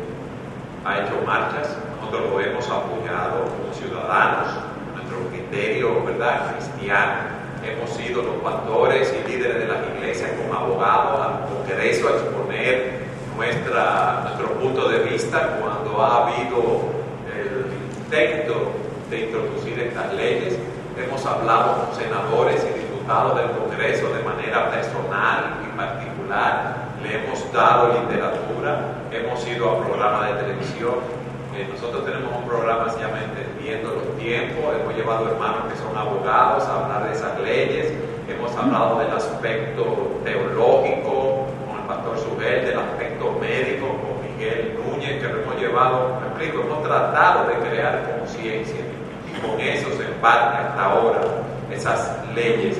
ha hecho marchas lo hemos apoyado como ciudadanos, nuestro criterio ¿verdad? cristiano. Hemos sido los pastores y líderes de las iglesias como abogados al Congreso a exponer nuestra, nuestro punto de vista cuando ha habido el intento de introducir estas leyes. Hemos hablado con senadores y diputados del Congreso de manera personal y particular. Le hemos dado literatura, hemos ido a programas de televisión nosotros tenemos un programa que se llama Entendiendo los Tiempos, hemos llevado hermanos que son abogados a hablar de esas leyes, hemos hablado del aspecto teológico con el pastor Sugel, del aspecto médico con Miguel Núñez, que lo hemos llevado, me explico, hemos tratado de crear conciencia. Y con eso se embarca hasta ahora esas leyes.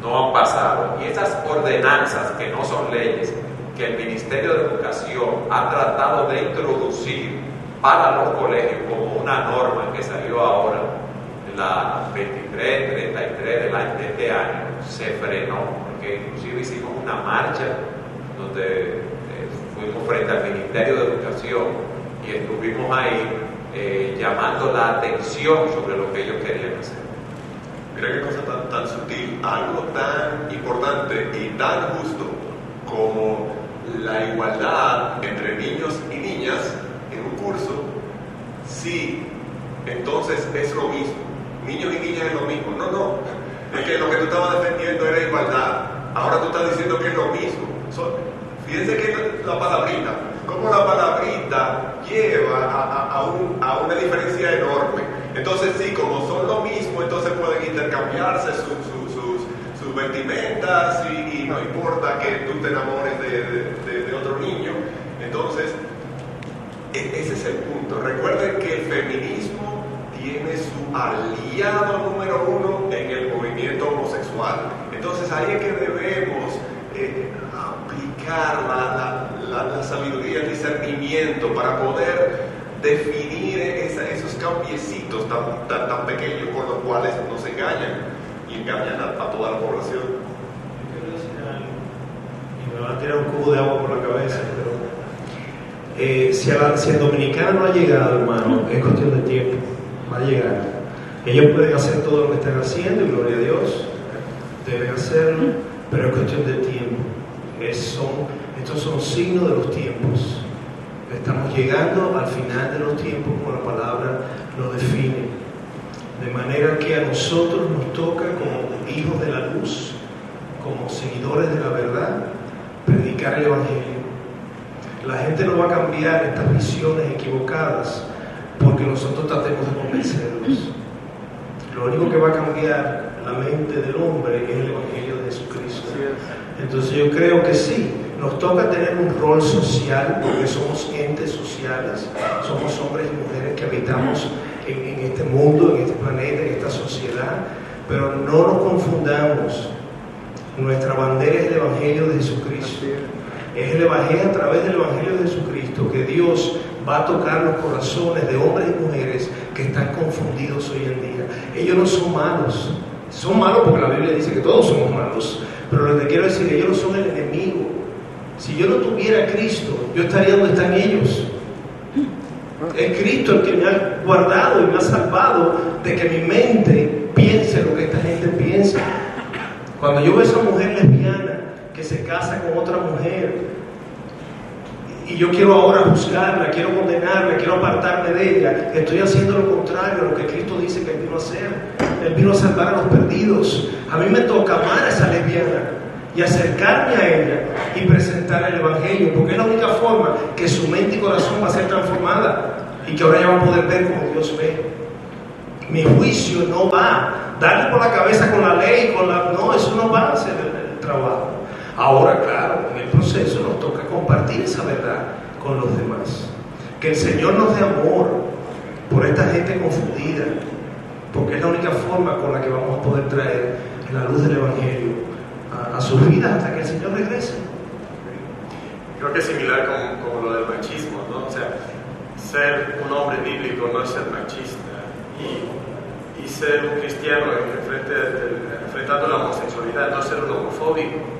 No han pasado. Y esas ordenanzas que no son leyes que el Ministerio de Educación ha tratado de introducir para los colegios como una norma que salió ahora, la 23, 33 del año, de este año, se frenó, porque inclusive hicimos una marcha donde eh, fuimos frente al Ministerio de Educación y estuvimos ahí eh, llamando la atención sobre lo que ellos querían hacer. Mira qué cosa tan, tan sutil, algo tan importante y tan justo como la igualdad entre niños y niñas curso, sí, entonces es lo mismo. Niños y niñas es lo mismo. No, no. Es que lo que tú estabas defendiendo era igualdad. Ahora tú estás diciendo que es lo mismo. fíjense que la palabrita, como la palabrita lleva a, a, una diferencia enorme. Entonces sí, como son lo mismo, entonces pueden intercambiarse sus, sus, vestimentas y, no importa que tú te enamores de, de otro niño. Entonces, ese es el punto. Recuerden que el feminismo tiene su aliado número uno en el movimiento homosexual. Entonces ahí es que debemos eh, aplicar la, sabiduría, el discernimiento para poder definir esos cambiecitos tan, pequeños con los cuales nos engañan y engañan a, toda la población. Y me van a tirar un cubo de agua por la cabeza, Eh, si, el dominicano no ha llegado, hermano, es cuestión de tiempo, va a llegar. Ellos pueden hacer todo lo que están haciendo y gloria a Dios, deben hacerlo, pero es cuestión de tiempo. Es- estos son signos de los tiempos. Estamos llegando al final de los tiempos como la palabra lo define. De manera que a nosotros nos toca como hijos de la luz, como seguidores de la verdad, predicar el Evangelio. La gente no va a cambiar estas visiones equivocadas porque nosotros tratemos de convencerlos. Lo único que va a cambiar la mente del hombre es el Evangelio de Jesucristo. Entonces yo creo que sí, nos toca tener un rol social porque somos entes sociales, somos hombres y mujeres que habitamos en, en este mundo, en este planeta, en esta sociedad, pero no nos confundamos. Nuestra bandera es el Evangelio de Jesucristo. Es el Evangelio a través del Evangelio de Jesucristo que Dios va a tocar los corazones de hombres y mujeres que están confundidos hoy en día. Ellos no son malos. Son malos porque la Biblia dice que todos somos malos. Pero lo que quiero decir, ellos no son el enemigo. Si yo no tuviera Cristo, yo estaría donde están ellos. Es Cristo el que me ha guardado y me ha salvado de que mi mente piense lo que esta gente piensa. Cuando yo veo a esa mujer lesbiana se casa con otra mujer y yo quiero ahora juzgarla, quiero condenarla, quiero apartarme de ella, estoy haciendo lo contrario a lo que Cristo dice que Él vino a hacer. Él vino a salvar a los perdidos. A mí me toca amar a esa lesbiana y acercarme a ella y presentar el Evangelio, porque es la única forma que su mente y corazón va a ser transformada y que ahora ella va a poder ver como Dios ve. Mi juicio no va darle por la cabeza con la ley, con la... No, eso no va a el, el trabajo. Ahora, claro, en el proceso nos toca compartir esa verdad con los demás. Que el Señor nos dé amor por esta gente confundida, porque es la única forma con la que vamos a poder traer la luz del Evangelio a, a sus vidas hasta que el Señor regrese. Creo que es similar como, como lo del machismo, ¿no? O sea, ser un hombre bíblico no es ser machista. Y, y ser un cristiano enfrentando la homosexualidad, no ser un homofóbico,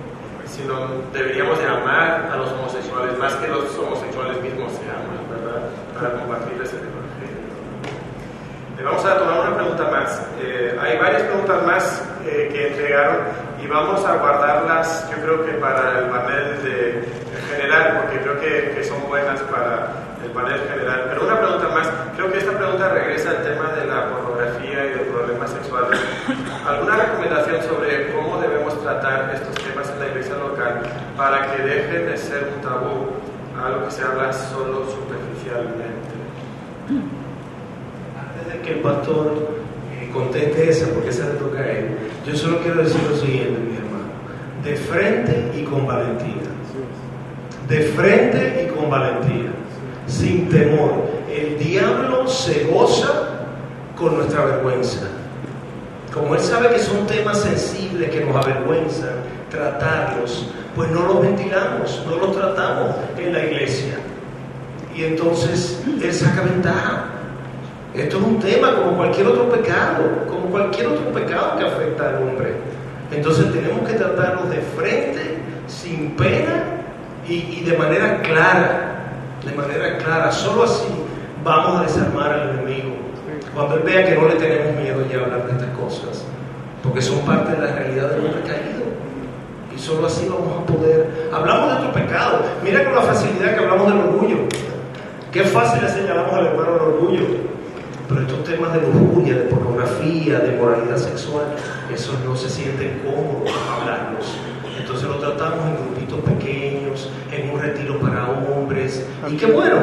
sino deberíamos de amar a los homosexuales más que los homosexuales mismos se aman, ¿verdad? Para compartirles el Evangelio. Eh, vamos a tomar una pregunta más. Eh, hay varias preguntas más eh, que entregaron y vamos a guardarlas, yo creo que para el panel de, en general, porque creo que, que son buenas para el panel general. Pero una pregunta más, creo que esta pregunta regresa al tema de la pornografía y de problemas sexuales. ¿Alguna recomendación sobre cómo debemos tratar estos temas en la para que dejen de ser un tabú, algo que se habla solo superficialmente? Antes de que el pastor eh, conteste esa, porque esa le toca a él, yo solo quiero decir lo siguiente, mi hermano. De frente y con valentía. De frente y con valentía. Sin temor. El diablo se goza con nuestra vergüenza. Como él sabe que son temas sensibles que nos avergüenzan tratarlos, pues no los ventilamos, no los tratamos en la iglesia. Y entonces él saca ventaja. Esto es un tema como cualquier otro pecado, como cualquier otro pecado que afecta al hombre. Entonces tenemos que tratarlos de frente, sin pena y, y de manera clara. De manera clara. Solo así vamos a desarmar al enemigo. Cuando él vea que no le tenemos miedo ya a hablar de estas cosas. Porque son parte de la realidad del hombre caído. Y solo así vamos a poder. Hablamos de otro pecado. Mira con la facilidad que hablamos del orgullo. Qué fácil le señalamos al hermano el orgullo. Pero estos temas de lujuria, de pornografía, de moralidad sexual, esos no se sienten cómodos hablarlos. Entonces lo tratamos en grupitos pequeños, en un retiro para hombres. Y qué bueno.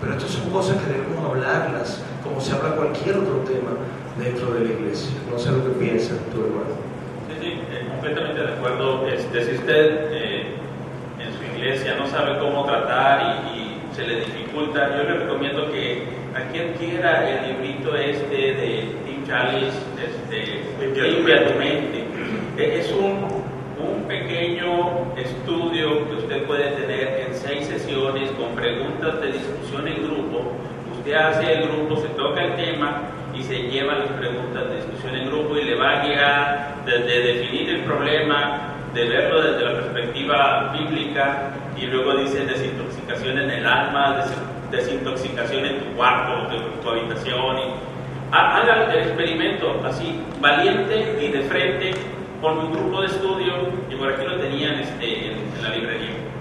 Pero estas son cosas que debemos hablarlas, como se habla cualquier otro tema dentro de la iglesia. No sé lo que piensa tu hermano. Sí, sí, eh, completamente de acuerdo. Este, si usted eh, en su iglesia no sabe cómo tratar y, y se le dificulta, yo le recomiendo que a quien quiera el librito este de Tim Chalice, este, Limpia tu mente. [clears throat] Eh, Es un, un pequeño estudio que usted puede tener en seis sesiones con preguntas de discusión en grupo. Usted hace el grupo, se toca el tema y se lleva las preguntas de discusión en grupo y le va a guiar desde definir el problema, de verlo desde la perspectiva bíblica y luego dice desintoxicación en el alma, desintoxicación en tu cuarto, en tu habitación. Y, haga el experimento así, valiente y de frente, con un grupo de estudio, y por aquí lo tenían este, en, la librería.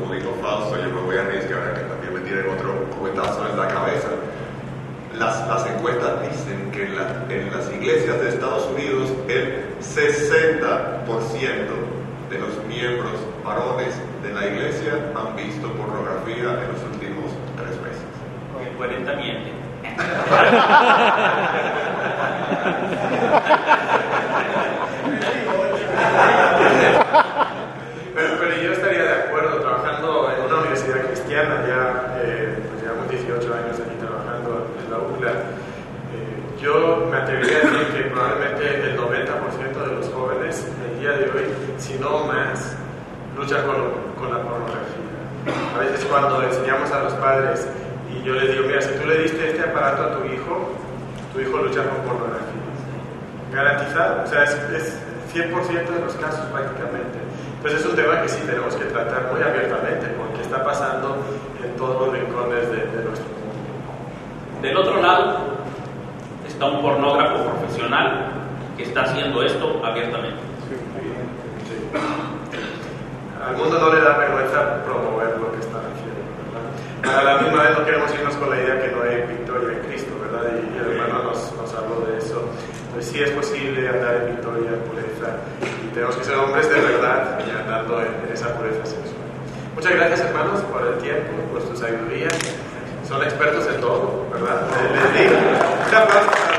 Como dijo Fausto, yo me voy a arriesgar a que también me tiren otro cuetazo en la cabeza. Las, las encuestas dicen que en, en las iglesias de Estados Unidos el 60% de los miembros varones de la iglesia han visto pornografía en los últimos tres meses. El 40 miente. [laughs] pero, pero, yo estaría de acuerdo trabajando en una universidad cristiana, ya eh, pues llevamos 18 años aquí trabajando en la UCLA. Eh, yo me atrevería a decir que probablemente el 90% de los jóvenes el día de hoy, si no más, luchan con, con la pornografía. A veces cuando enseñamos a los padres y yo les digo, mira, si tú le diste este aparato a tu hijo, tu hijo lucha con pornografía. Garantizado, o sea, es, es 100% de los casos prácticamente. Entonces es un tema que sí tenemos que tratar muy abiertamente, porque está pasando en todos los rincones de, de nuestro mundo. Del otro lado está un pornógrafo profesional que está haciendo esto abiertamente. Sí. Al mundo no le da vergüenza promover lo que está haciendo. A la misma vez no queremos irnos con la idea que no hay victoria en Cristo, ¿verdad? Y, el hermano nos, nos, habló de eso. Entonces sí es posible andar en victoria, en pureza, y tenemos que ser hombres de verdad y andando en, en esa pureza sexual. Muchas gracias hermanos por el tiempo, por su sabiduría. Son expertos en todo, ¿verdad? Les digo.